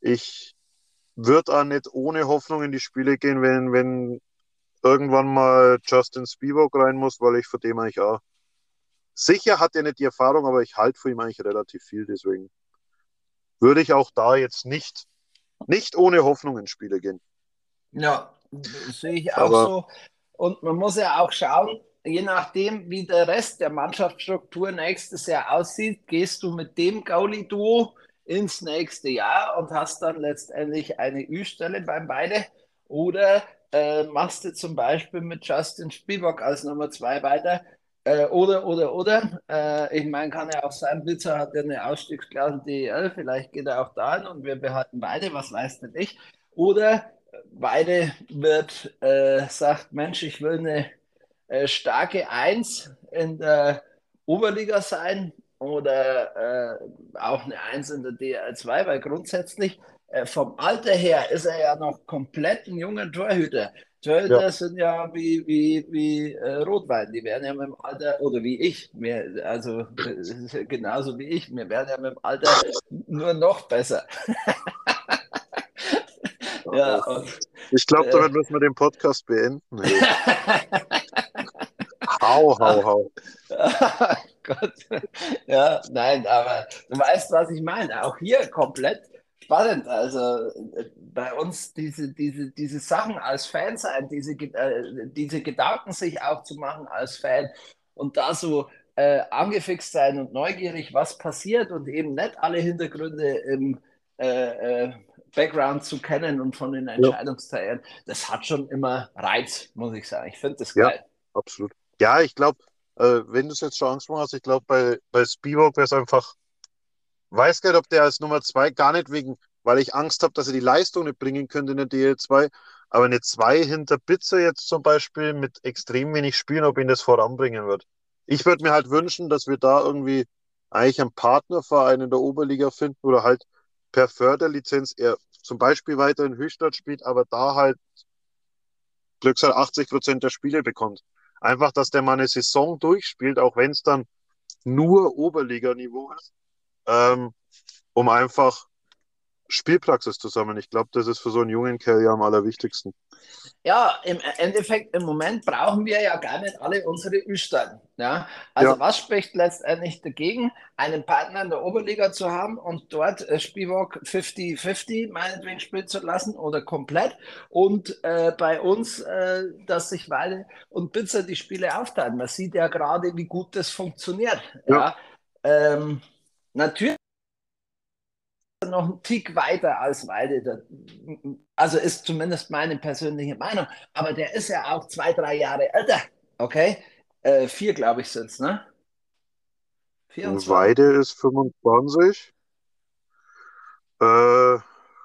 ich würde auch nicht ohne Hoffnung in die Spiele gehen, wenn, wenn irgendwann mal Justin Spivak rein muss, weil ich von dem eigentlich auch sicher hat er nicht die Erfahrung, aber ich halte von ihm eigentlich relativ viel, deswegen würde ich auch da jetzt nicht, nicht ohne Hoffnung in Spiele gehen. Ja, sehe ich auch aber, so. Und man muss ja auch schauen, je nachdem, wie der Rest der Mannschaftsstruktur nächstes Jahr aussieht, gehst du mit dem Gauli-Duo ins nächste Jahr und hast dann letztendlich eine Ü-Stelle beim beide. Oder äh, machst du zum Beispiel mit Justin Spivak als Nummer zwei weiter. Äh, oder, oder, oder. Äh, ich meine, kann ja auch sein, Blitzer hat ja eine Ausstiegsklasse DEL, vielleicht geht er auch da hin und wir behalten beide, was weiß denn ich. Oder beide wird, äh, sagt, Mensch, ich will eine äh, starke Eins in der Oberliga sein oder äh, auch eine Eins in der DL2, weil grundsätzlich äh, vom Alter her ist er ja noch komplett ein junger Torhüter. Torhüter ja. sind ja wie, wie, wie äh, Rotwein, die werden ja mit dem Alter, oder wie ich, mir, also genauso wie ich, wir werden ja mit dem Alter nur noch besser. ja, und, ich glaube, damit müssen wir den Podcast beenden. Hau, hau, hau. Gott. Ja, nein, aber du weißt, was ich meine. Auch hier komplett spannend. Also bei uns diese, diese, diese Sachen als Fan sein, diese, äh, diese Gedanken sich auch zu machen als Fan und da so äh, angefixt sein und neugierig, was passiert und eben nicht alle Hintergründe im äh, äh Background zu kennen und von den Entscheidungsteilen, ja. das hat schon immer Reiz, muss ich sagen. Ich finde das geil. Ja, absolut. Ja, ich glaube, äh, wenn du es jetzt schon angesprochen hast, ich glaube, bei, bei Spivak wäre es einfach, weiß gar nicht, ob der als Nummer zwei gar nicht wegen, weil ich Angst habe, dass er die Leistung nicht bringen könnte in der DL2, aber eine zwei hinter Bitzer jetzt zum Beispiel mit extrem wenig Spielen, ob ihn das voranbringen wird. Ich würde mir halt wünschen, dass wir da irgendwie eigentlich einen Partnerverein in der Oberliga finden oder halt per Förderlizenz er zum Beispiel weiter in Höchstadt spielt, aber da halt Glücksal 80 Prozent der Spiele bekommt. Einfach, dass der mal eine Saison durchspielt, auch wenn es dann nur Oberliganiveau ist. Ähm, um einfach Spielpraxis zu sammeln. Ich glaube, das ist für so einen jungen Kerl ja am allerwichtigsten. Ja, im Endeffekt, im Moment brauchen wir ja gar nicht alle unsere Ü-Staaten. Ja? Also, ja. was spricht letztendlich dagegen, einen Partner in der Oberliga zu haben und dort äh, Spielbock 50-50 meinetwegen spielen zu lassen oder komplett und äh, bei uns, äh, dass sich Weile und Pizza die Spiele aufteilen. Man sieht ja gerade, wie gut das funktioniert. Ja. ja? Ähm, natürlich noch einen Tick weiter als Weide. Also ist zumindest meine persönliche Meinung. Aber der ist ja auch zwei, drei Jahre älter. Okay? Äh, vier, glaube ich, sind es, ne? 24. Weide ist 25. Äh,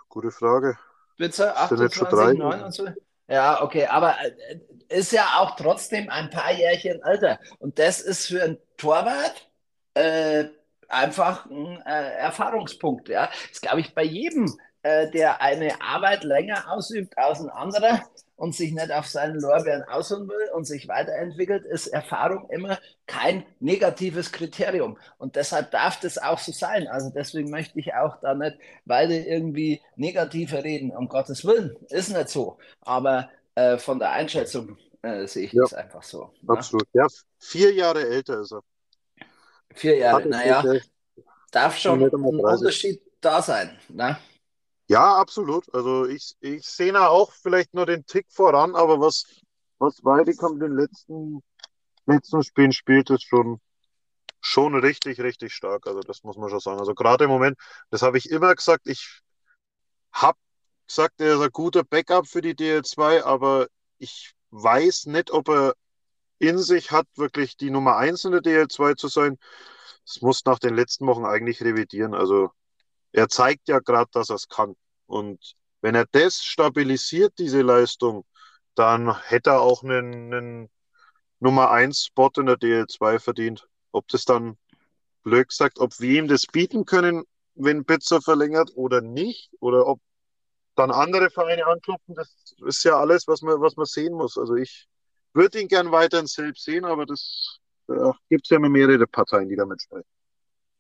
gute Frage. Bitte, 28, 29? Ja, okay, aber äh, ist ja auch trotzdem ein paar Jährchen älter. Und das ist für einen Torwart äh, einfach ein äh, Erfahrungspunkt. Ja. Das glaube ich bei jedem, äh, der eine Arbeit länger ausübt als ein anderer und sich nicht auf seinen Lorbeeren ausruhen will und sich weiterentwickelt, ist Erfahrung immer kein negatives Kriterium. Und deshalb darf das auch so sein. Also deswegen möchte ich auch da nicht weiter irgendwie negativer reden, um Gottes Willen. Ist nicht so. Aber äh, von der Einschätzung äh, sehe ich ja, das einfach so. Ne? Absolut. Ja, vier Jahre älter ist er. Vier Jahre, naja, darf schon ein Unterschied da sein. Ne? Ja, absolut. Also ich, ich sehe da auch vielleicht nur den Tick voran, aber was, was Weidekamp in den letzten, letzten Spielen spielt, ist schon, schon richtig, richtig stark. Also das muss man schon sagen. Also gerade im Moment, das habe ich immer gesagt, ich habe gesagt, er ist ein guter Backup für die DL2, aber ich weiß nicht, ob er in sich hat, wirklich die Nummer 1 in der DL2 zu sein. Das muss nach den letzten Wochen eigentlich revidieren. Also er zeigt ja gerade, dass er es kann. Und wenn er das stabilisiert, diese Leistung, dann hätte er auch einen, einen Nummer 1 Spot in der DL2 verdient. Ob das dann blöd gesagt, ob wir ihm das bieten können, wenn Pizza verlängert oder nicht, oder ob dann andere Vereine anklopfen, das ist ja alles, was man, was man sehen muss. Also ich würde ihn gern weiterhin selbst sehen, aber das äh, gibt es ja immer mehrere Parteien, die damit sprechen.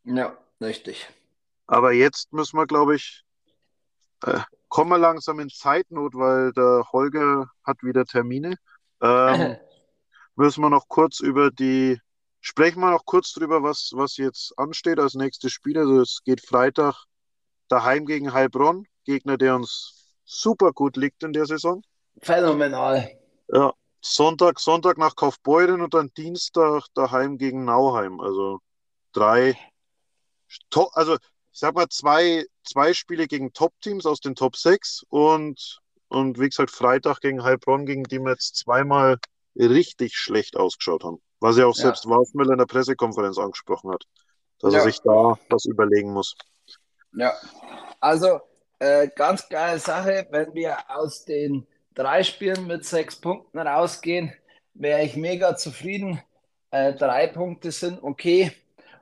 Ja, richtig. Aber jetzt müssen wir, glaube ich, äh, kommen wir langsam in Zeitnot, weil der Holger hat wieder Termine. Ähm, müssen wir noch kurz über die, sprechen wir noch kurz drüber, was, was jetzt ansteht als nächstes Spiel. Also es geht Freitag daheim gegen Heilbronn, Gegner, der uns super gut liegt in der Saison. Phänomenal. Ja, Sonntag, Sonntag nach Kaufbeuren und dann Dienstag daheim gegen Nauheim. Also drei, also ich sag mal zwei, zwei Spiele gegen Top-Teams aus den Top 6 und, und wie gesagt Freitag gegen Heilbronn, gegen die wir jetzt zweimal richtig schlecht ausgeschaut haben. Was ja auch ja. selbst Warfmüller in der Pressekonferenz angesprochen hat, dass ja. er sich da was überlegen muss. Ja, also äh, ganz geile Sache, wenn wir aus den drei Spielen mit sechs Punkten rausgehen, wäre ich mega zufrieden. Äh, drei Punkte sind okay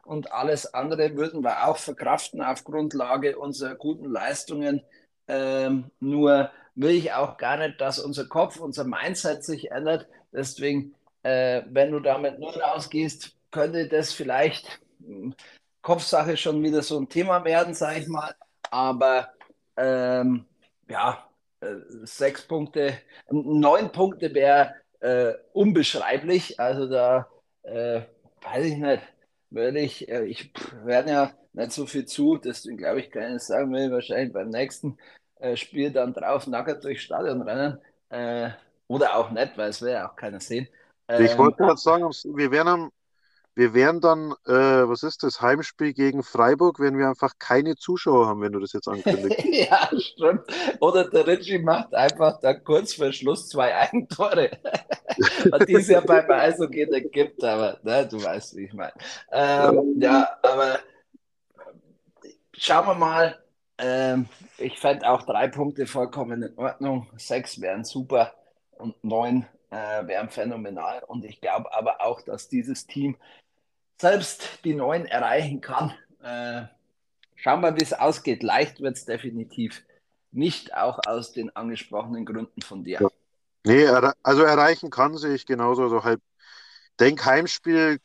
und alles andere würden wir auch verkraften auf Grundlage unserer guten Leistungen. Ähm, nur will ich auch gar nicht, dass unser Kopf, unser Mindset sich ändert. Deswegen, äh, wenn du damit nur rausgehst, könnte das vielleicht hm, Kopfsache schon wieder so ein Thema werden, sage ich mal. Aber ähm, ja, sechs Punkte, neun Punkte wäre äh, unbeschreiblich. Also da äh, weiß ich nicht, würde ich, äh, ich werde ja nicht so viel zu, deswegen glaube ich, kann ich sagen, will wahrscheinlich beim nächsten äh, Spiel dann drauf nackert durchs Stadion rennen. Äh, oder auch nicht, weil es wäre ja auch keiner sehen. ich ähm, wollte gerade sagen, wir werden am wir wären dann, äh, was ist das, Heimspiel gegen Freiburg, wenn wir einfach keine Zuschauer haben, wenn du das jetzt ankündigst. ja, stimmt. Oder der Ritchie macht einfach da kurz vor Schluss zwei Eigentore. Was dies ja beim Eishockey nicht gibt, aber ne, du weißt, wie ich meine. Ähm, ja, aber schauen wir mal. Ähm, ich fände auch drei Punkte vollkommen in Ordnung. Sechs wären super und neun äh, wären phänomenal. Und ich glaube aber auch, dass dieses Team selbst die neuen erreichen kann. Äh, schauen wir, wie es ausgeht. Leicht wird es definitiv nicht, auch aus den angesprochenen Gründen von dir. Ja. Nee, also erreichen kann sie ich genauso. Also halt, denk Heimspiel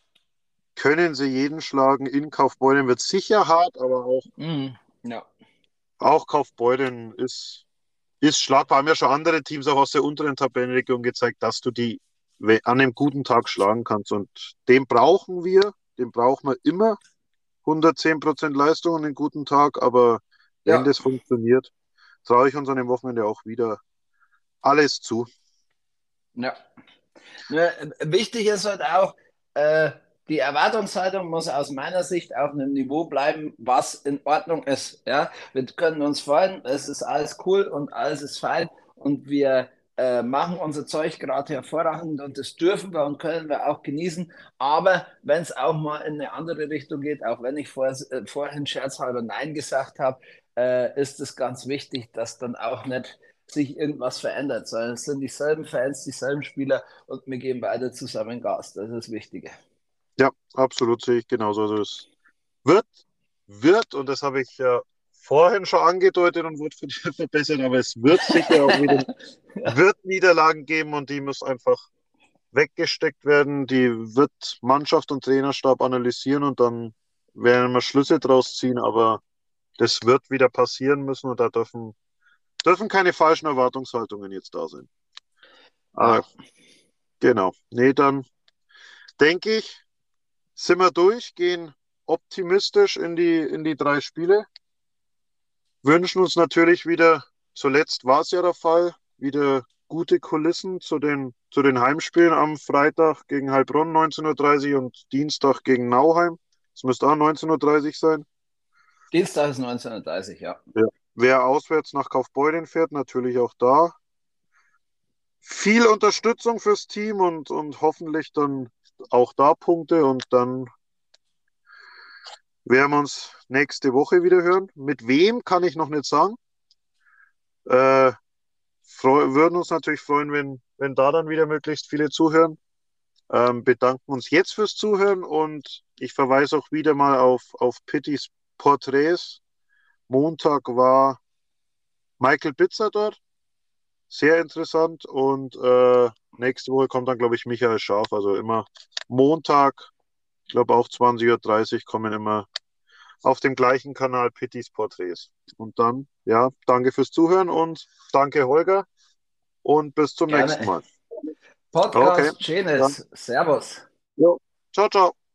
können sie jeden schlagen. In Kaufbeuren wird sicher hart, aber auch, mhm. Ja. Auch Kaufbeuren ist, ist schlagbar. Haben ja schon andere Teams auch aus der unteren Tabellenregion gezeigt, dass du die an einem guten Tag schlagen kannst. Und den brauchen wir, den brauchen wir immer. 110% Leistung an einem guten Tag, aber ja. wenn das funktioniert, traue ich uns an dem Wochenende auch wieder alles zu. Ja. ja wichtig ist halt auch, äh, die Erwartungshaltung muss aus meiner Sicht auf einem Niveau bleiben, was in Ordnung ist. Ja? Wir können uns freuen, es ist alles cool und alles ist fein und wir äh, machen unser Zeug gerade hervorragend und das dürfen wir und können wir auch genießen. Aber wenn es auch mal in eine andere Richtung geht, auch wenn ich vor, äh, vorhin scherzhalber Nein gesagt habe, äh, ist es ganz wichtig, dass dann auch nicht sich irgendwas verändert, sondern es sind dieselben Fans, dieselben Spieler und wir geben beide zusammen Gas. Das ist das Wichtige. Ja, absolut sehe ich genauso. Also es wird, wird, und das habe ich ja vorhin schon angedeutet und wurde verbessert, aber es wird sicher auch wieder wird Niederlagen geben und die muss einfach weggesteckt werden. Die wird Mannschaft und Trainerstab analysieren und dann werden wir Schlüsse draus ziehen, aber das wird wieder passieren müssen und da dürfen, dürfen keine falschen Erwartungshaltungen jetzt da sein. Ja. genau. Nee, dann denke ich, sind wir durch, gehen optimistisch in die, in die drei Spiele. Wünschen uns natürlich wieder, zuletzt war es ja der Fall, wieder gute Kulissen zu den, zu den Heimspielen am Freitag gegen Heilbronn 19.30 Uhr und Dienstag gegen Nauheim. Es müsste auch 19.30 Uhr sein. Dienstag ist 19.30 Uhr, ja. ja. Wer auswärts nach Kaufbeuren fährt, natürlich auch da. Viel Unterstützung fürs Team und, und hoffentlich dann auch da Punkte und dann werden wir uns nächste Woche wieder hören. Mit wem kann ich noch nicht sagen. Äh, würden uns natürlich freuen, wenn, wenn da dann wieder möglichst viele zuhören. Ähm, bedanken uns jetzt fürs Zuhören und ich verweise auch wieder mal auf, auf Pittys Porträts. Montag war Michael Bitzer dort. Sehr interessant und äh, nächste Woche kommt dann, glaube ich, Michael Scharf. Also immer Montag, ich glaube auch 20.30 Uhr kommen immer auf dem gleichen Kanal Pittys Porträts. Und dann, ja, danke fürs Zuhören und danke Holger und bis zum Gerne. nächsten Mal. Podcast okay. Schönes. Servus. Jo. Ciao, ciao.